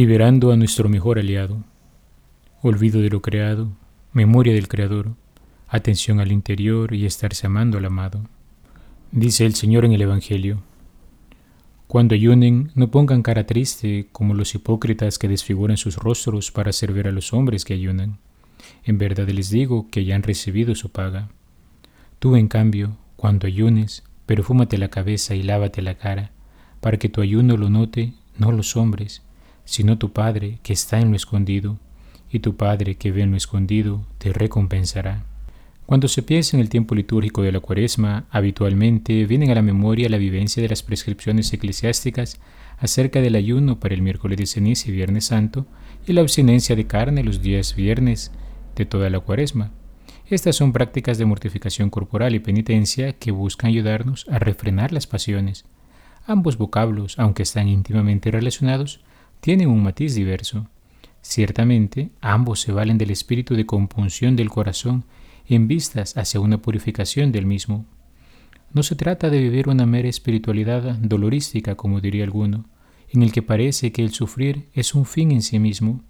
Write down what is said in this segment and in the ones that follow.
liberando a nuestro mejor aliado. Olvido de lo creado, memoria del Creador, atención al interior y estarse amando al amado. Dice el Señor en el Evangelio. Cuando ayunen, no pongan cara triste como los hipócritas que desfiguran sus rostros para hacer ver a los hombres que ayunan. En verdad les digo que ya han recibido su paga. Tú, en cambio, cuando ayunes, perfúmate la cabeza y lávate la cara, para que tu ayuno lo note no los hombres, sino tu Padre que está en lo escondido, y tu Padre que ve en lo escondido te recompensará. Cuando se piensa en el tiempo litúrgico de la cuaresma, habitualmente vienen a la memoria la vivencia de las prescripciones eclesiásticas acerca del ayuno para el miércoles de ceniza y viernes santo y la abstinencia de carne los días viernes de toda la cuaresma. Estas son prácticas de mortificación corporal y penitencia que buscan ayudarnos a refrenar las pasiones. Ambos vocablos, aunque están íntimamente relacionados, tienen un matiz diverso. Ciertamente, ambos se valen del espíritu de compunción del corazón en vistas hacia una purificación del mismo. No se trata de vivir una mera espiritualidad dolorística, como diría alguno, en el que parece que el sufrir es un fin en sí mismo,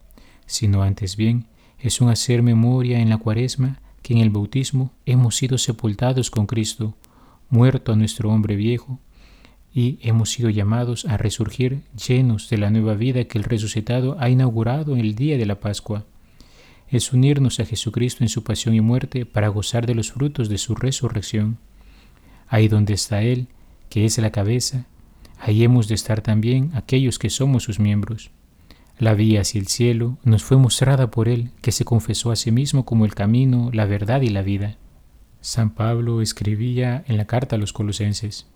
sino antes bien es un hacer memoria en la cuaresma que en el bautismo hemos sido sepultados con Cristo, muerto a nuestro hombre viejo, y hemos sido llamados a resurgir llenos de la nueva vida que el resucitado ha inaugurado en el día de la Pascua. Es unirnos a Jesucristo en su pasión y muerte para gozar de los frutos de su resurrección. Ahí donde está Él, que es la cabeza, ahí hemos de estar también aquellos que somos sus miembros. La vía hacia el cielo nos fue mostrada por Él, que se confesó a sí mismo como el camino, la verdad y la vida. San Pablo escribía en la carta a los colosenses,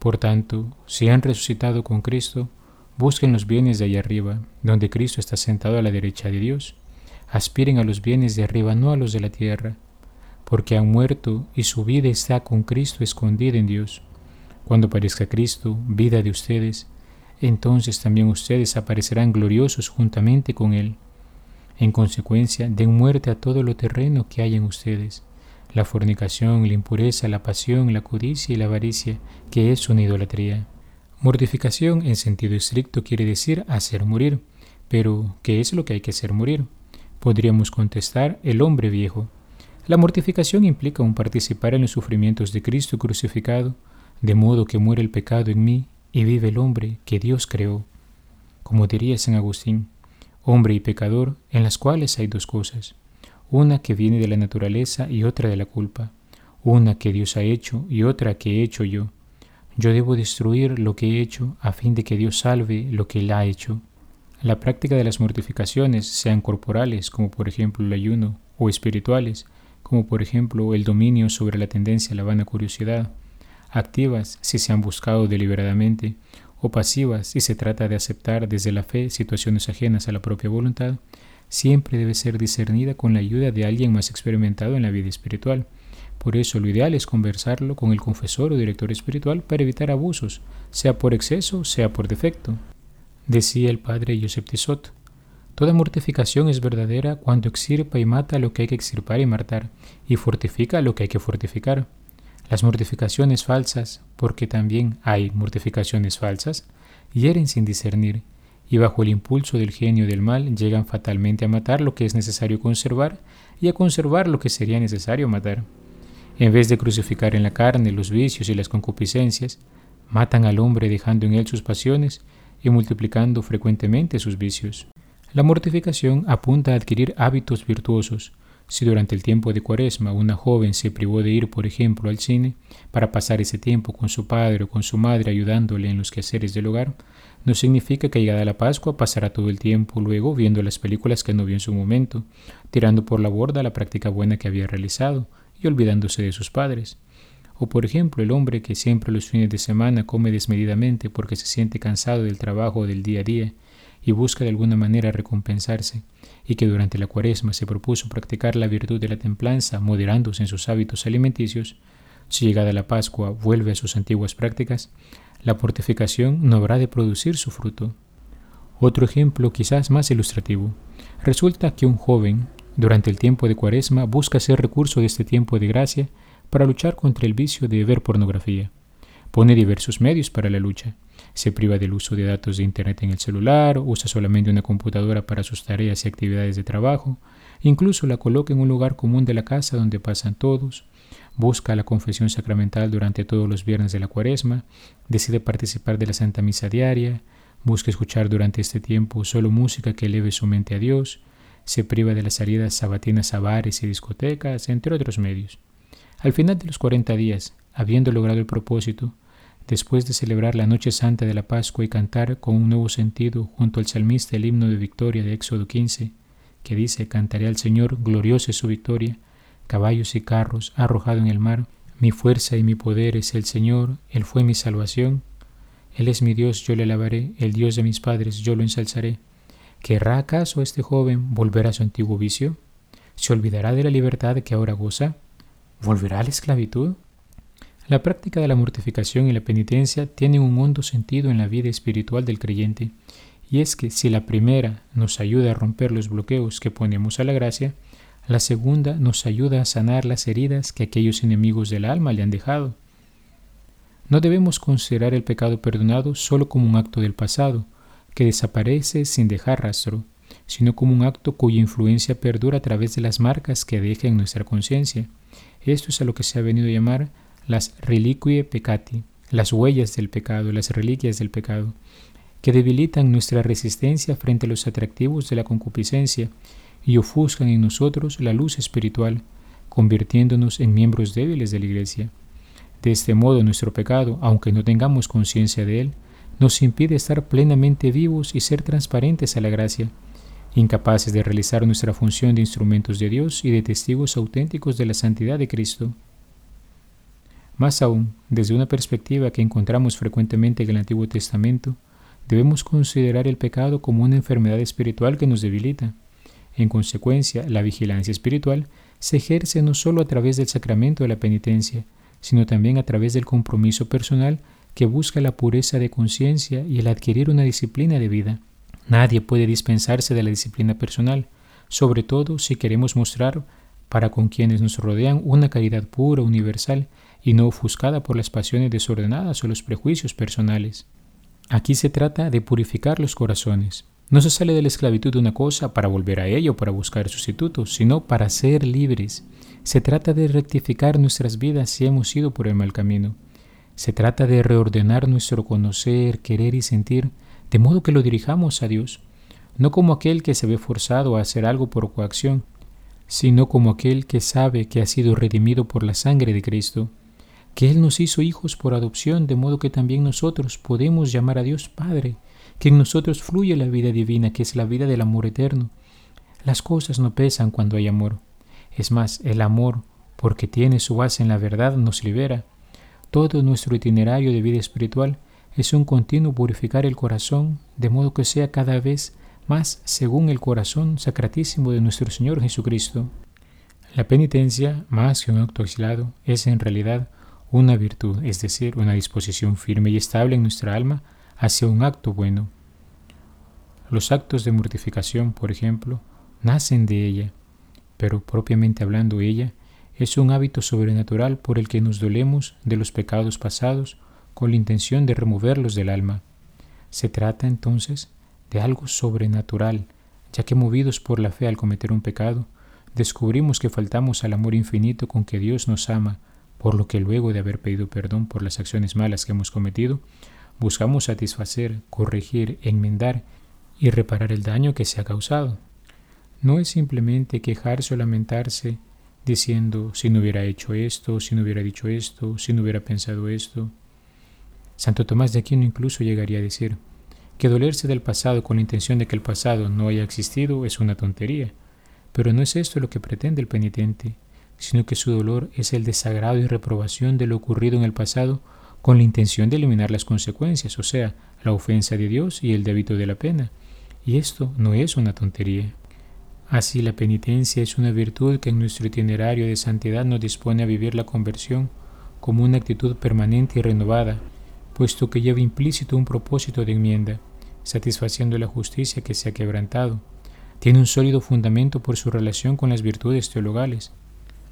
por tanto, si han resucitado con Cristo, busquen los bienes de allá arriba, donde Cristo está sentado a la derecha de Dios. Aspiren a los bienes de arriba, no a los de la tierra, porque han muerto y su vida está con Cristo escondida en Dios. Cuando aparezca Cristo, vida de ustedes, entonces también ustedes aparecerán gloriosos juntamente con Él. En consecuencia, den muerte a todo lo terreno que hay en ustedes la fornicación, la impureza, la pasión, la codicia y la avaricia, que es una idolatría. Mortificación en sentido estricto quiere decir hacer morir, pero ¿qué es lo que hay que hacer morir? Podríamos contestar el hombre viejo. La mortificación implica un participar en los sufrimientos de Cristo crucificado, de modo que muere el pecado en mí y vive el hombre que Dios creó. Como diría San Agustín, hombre y pecador en las cuales hay dos cosas, una que viene de la naturaleza y otra de la culpa, una que Dios ha hecho y otra que he hecho yo. Yo debo destruir lo que he hecho a fin de que Dios salve lo que Él ha hecho. La práctica de las mortificaciones, sean corporales, como por ejemplo el ayuno, o espirituales, como por ejemplo el dominio sobre la tendencia a la vana curiosidad, activas si se han buscado deliberadamente, o pasivas si se trata de aceptar desde la fe situaciones ajenas a la propia voluntad, siempre debe ser discernida con la ayuda de alguien más experimentado en la vida espiritual. Por eso lo ideal es conversarlo con el confesor o director espiritual para evitar abusos, sea por exceso, sea por defecto. Decía el padre Josep Tissot, Toda mortificación es verdadera cuando extirpa y mata lo que hay que extirpar y matar, y fortifica lo que hay que fortificar. Las mortificaciones falsas, porque también hay mortificaciones falsas, hieren sin discernir, y bajo el impulso del genio del mal llegan fatalmente a matar lo que es necesario conservar y a conservar lo que sería necesario matar. En vez de crucificar en la carne los vicios y las concupiscencias, matan al hombre dejando en él sus pasiones y multiplicando frecuentemente sus vicios. La mortificación apunta a adquirir hábitos virtuosos, si durante el tiempo de cuaresma una joven se privó de ir, por ejemplo, al cine para pasar ese tiempo con su padre o con su madre ayudándole en los quehaceres del hogar, no significa que llegada la Pascua pasará todo el tiempo luego viendo las películas que no vio en su momento, tirando por la borda la práctica buena que había realizado y olvidándose de sus padres. O por ejemplo el hombre que siempre los fines de semana come desmedidamente porque se siente cansado del trabajo del día a día y busca de alguna manera recompensarse, y que durante la cuaresma se propuso practicar la virtud de la templanza moderándose en sus hábitos alimenticios, si llegada la Pascua vuelve a sus antiguas prácticas, la portificación no habrá de producir su fruto. Otro ejemplo quizás más ilustrativo. Resulta que un joven, durante el tiempo de cuaresma, busca hacer recurso de este tiempo de gracia para luchar contra el vicio de ver pornografía. Pone diversos medios para la lucha. Se priva del uso de datos de Internet en el celular, usa solamente una computadora para sus tareas y actividades de trabajo, incluso la coloca en un lugar común de la casa donde pasan todos, busca la confesión sacramental durante todos los viernes de la cuaresma, decide participar de la Santa Misa diaria, busca escuchar durante este tiempo solo música que eleve su mente a Dios, se priva de las salidas sabatinas a bares y discotecas, entre otros medios. Al final de los 40 días, habiendo logrado el propósito, después de celebrar la noche santa de la Pascua y cantar con un nuevo sentido junto al salmista el himno de victoria de Éxodo 15, que dice, cantaré al Señor, gloriosa es su victoria, caballos y carros arrojado en el mar, mi fuerza y mi poder es el Señor, Él fue mi salvación, Él es mi Dios, yo le alabaré, el Dios de mis padres, yo lo ensalzaré. ¿Querrá acaso este joven volver a su antiguo vicio? ¿Se olvidará de la libertad que ahora goza? ¿Volverá a la esclavitud? La práctica de la mortificación y la penitencia tienen un hondo sentido en la vida espiritual del creyente, y es que si la primera nos ayuda a romper los bloqueos que ponemos a la gracia, la segunda nos ayuda a sanar las heridas que aquellos enemigos del alma le han dejado. No debemos considerar el pecado perdonado solo como un acto del pasado, que desaparece sin dejar rastro, sino como un acto cuya influencia perdura a través de las marcas que deja en nuestra conciencia. Esto es a lo que se ha venido a llamar las reliquie peccati, las huellas del pecado, las reliquias del pecado, que debilitan nuestra resistencia frente a los atractivos de la concupiscencia y ofuscan en nosotros la luz espiritual, convirtiéndonos en miembros débiles de la Iglesia. De este modo nuestro pecado, aunque no tengamos conciencia de él, nos impide estar plenamente vivos y ser transparentes a la gracia, incapaces de realizar nuestra función de instrumentos de Dios y de testigos auténticos de la santidad de Cristo. Más aún, desde una perspectiva que encontramos frecuentemente en el Antiguo Testamento, debemos considerar el pecado como una enfermedad espiritual que nos debilita. En consecuencia, la vigilancia espiritual se ejerce no solo a través del sacramento de la penitencia, sino también a través del compromiso personal que busca la pureza de conciencia y el adquirir una disciplina de vida. Nadie puede dispensarse de la disciplina personal, sobre todo si queremos mostrar para con quienes nos rodean una caridad pura, universal y no ofuscada por las pasiones desordenadas o los prejuicios personales. Aquí se trata de purificar los corazones. No se sale de la esclavitud de una cosa para volver a ella o para buscar sustitutos, sino para ser libres. Se trata de rectificar nuestras vidas si hemos ido por el mal camino. Se trata de reordenar nuestro conocer, querer y sentir, de modo que lo dirijamos a Dios, no como aquel que se ve forzado a hacer algo por coacción, sino como aquel que sabe que ha sido redimido por la sangre de Cristo, que Él nos hizo hijos por adopción, de modo que también nosotros podemos llamar a Dios Padre, que en nosotros fluye la vida divina, que es la vida del amor eterno. Las cosas no pesan cuando hay amor. Es más, el amor, porque tiene su base en la verdad, nos libera, todo nuestro itinerario de vida espiritual es un continuo purificar el corazón, de modo que sea cada vez según el corazón sacratísimo de nuestro Señor Jesucristo. La penitencia, más que un acto aislado, es en realidad una virtud, es decir, una disposición firme y estable en nuestra alma hacia un acto bueno. Los actos de mortificación, por ejemplo, nacen de ella, pero propiamente hablando ella es un hábito sobrenatural por el que nos dolemos de los pecados pasados con la intención de removerlos del alma. Se trata entonces de algo sobrenatural, ya que movidos por la fe al cometer un pecado, descubrimos que faltamos al amor infinito con que Dios nos ama, por lo que luego de haber pedido perdón por las acciones malas que hemos cometido, buscamos satisfacer, corregir, enmendar y reparar el daño que se ha causado. No es simplemente quejarse o lamentarse diciendo si no hubiera hecho esto, si no hubiera dicho esto, si no hubiera pensado esto. Santo Tomás de Aquino incluso llegaría a decir que dolerse del pasado con la intención de que el pasado no haya existido es una tontería, pero no es esto lo que pretende el penitente, sino que su dolor es el desagrado y reprobación de lo ocurrido en el pasado con la intención de eliminar las consecuencias, o sea, la ofensa de Dios y el débito de la pena. Y esto no es una tontería. Así la penitencia es una virtud que en nuestro itinerario de santidad nos dispone a vivir la conversión como una actitud permanente y renovada, puesto que lleva implícito un propósito de enmienda, satisfaciendo la justicia que se ha quebrantado. Tiene un sólido fundamento por su relación con las virtudes teologales.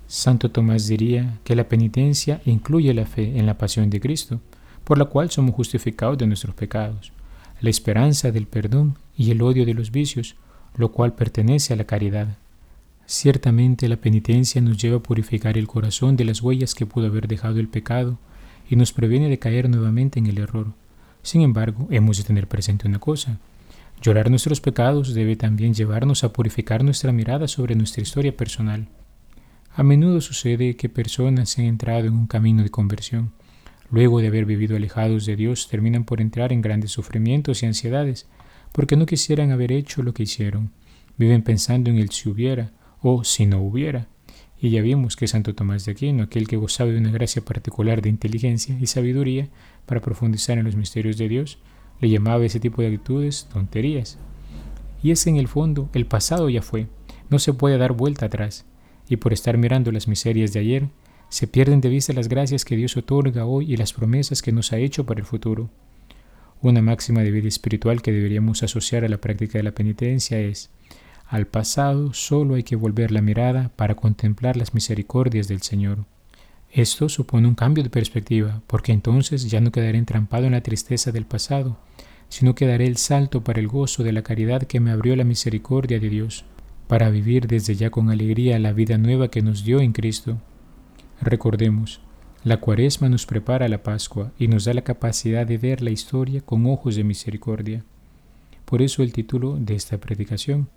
Santo Tomás diría que la penitencia incluye la fe en la pasión de Cristo, por la cual somos justificados de nuestros pecados, la esperanza del perdón y el odio de los vicios, lo cual pertenece a la caridad. Ciertamente la penitencia nos lleva a purificar el corazón de las huellas que pudo haber dejado el pecado y nos previene de caer nuevamente en el error. Sin embargo, hemos de tener presente una cosa. Llorar nuestros pecados debe también llevarnos a purificar nuestra mirada sobre nuestra historia personal. A menudo sucede que personas han entrado en un camino de conversión. Luego de haber vivido alejados de Dios, terminan por entrar en grandes sufrimientos y ansiedades, porque no quisieran haber hecho lo que hicieron. Viven pensando en el si hubiera o si no hubiera. Y ya vimos que Santo Tomás de Aquino, aquel que gozaba de una gracia particular de inteligencia y sabiduría para profundizar en los misterios de Dios, le llamaba ese tipo de actitudes tonterías. Y es en el fondo, el pasado ya fue, no se puede dar vuelta atrás y por estar mirando las miserias de ayer, se pierden de vista las gracias que Dios otorga hoy y las promesas que nos ha hecho para el futuro. Una máxima de vida espiritual que deberíamos asociar a la práctica de la penitencia es, al pasado solo hay que volver la mirada para contemplar las misericordias del Señor. Esto supone un cambio de perspectiva, porque entonces ya no quedaré entrampado en la tristeza del pasado, sino que daré el salto para el gozo de la caridad que me abrió la misericordia de Dios para vivir desde ya con alegría la vida nueva que nos dio en Cristo. Recordemos, la cuaresma nos prepara la Pascua y nos da la capacidad de ver la historia con ojos de misericordia. Por eso el título de esta predicación,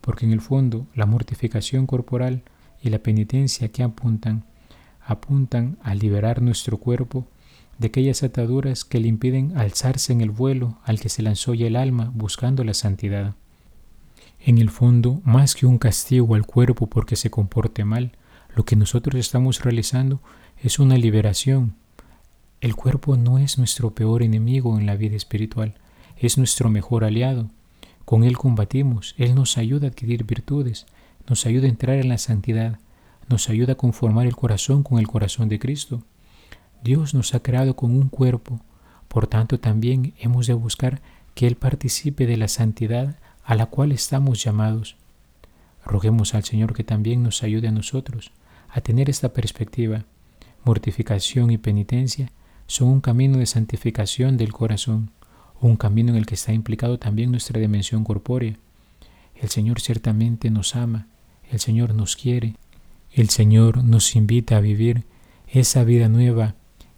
porque en el fondo la mortificación corporal y la penitencia que apuntan, apuntan a liberar nuestro cuerpo de aquellas ataduras que le impiden alzarse en el vuelo al que se lanzó ya el alma buscando la santidad. En el fondo, más que un castigo al cuerpo porque se comporte mal, lo que nosotros estamos realizando es una liberación. El cuerpo no es nuestro peor enemigo en la vida espiritual, es nuestro mejor aliado. Con él combatimos, él nos ayuda a adquirir virtudes, nos ayuda a entrar en la santidad, nos ayuda a conformar el corazón con el corazón de Cristo. Dios nos ha creado con un cuerpo, por tanto también hemos de buscar que Él participe de la santidad a la cual estamos llamados. Roguemos al Señor que también nos ayude a nosotros a tener esta perspectiva. Mortificación y penitencia son un camino de santificación del corazón, un camino en el que está implicado también nuestra dimensión corpórea. El Señor ciertamente nos ama, el Señor nos quiere, el Señor nos invita a vivir esa vida nueva,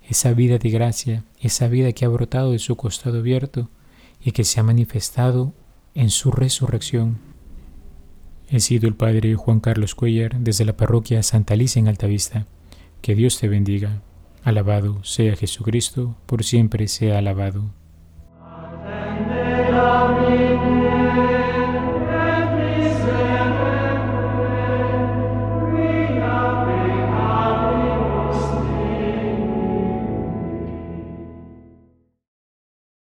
esa vida de gracia, esa vida que ha brotado de su costado abierto y que se ha manifestado en su resurrección. He sido el Padre Juan Carlos Cuellar desde la parroquia Santa Alicia en Altavista. Que Dios te bendiga. Alabado sea Jesucristo, por siempre sea alabado.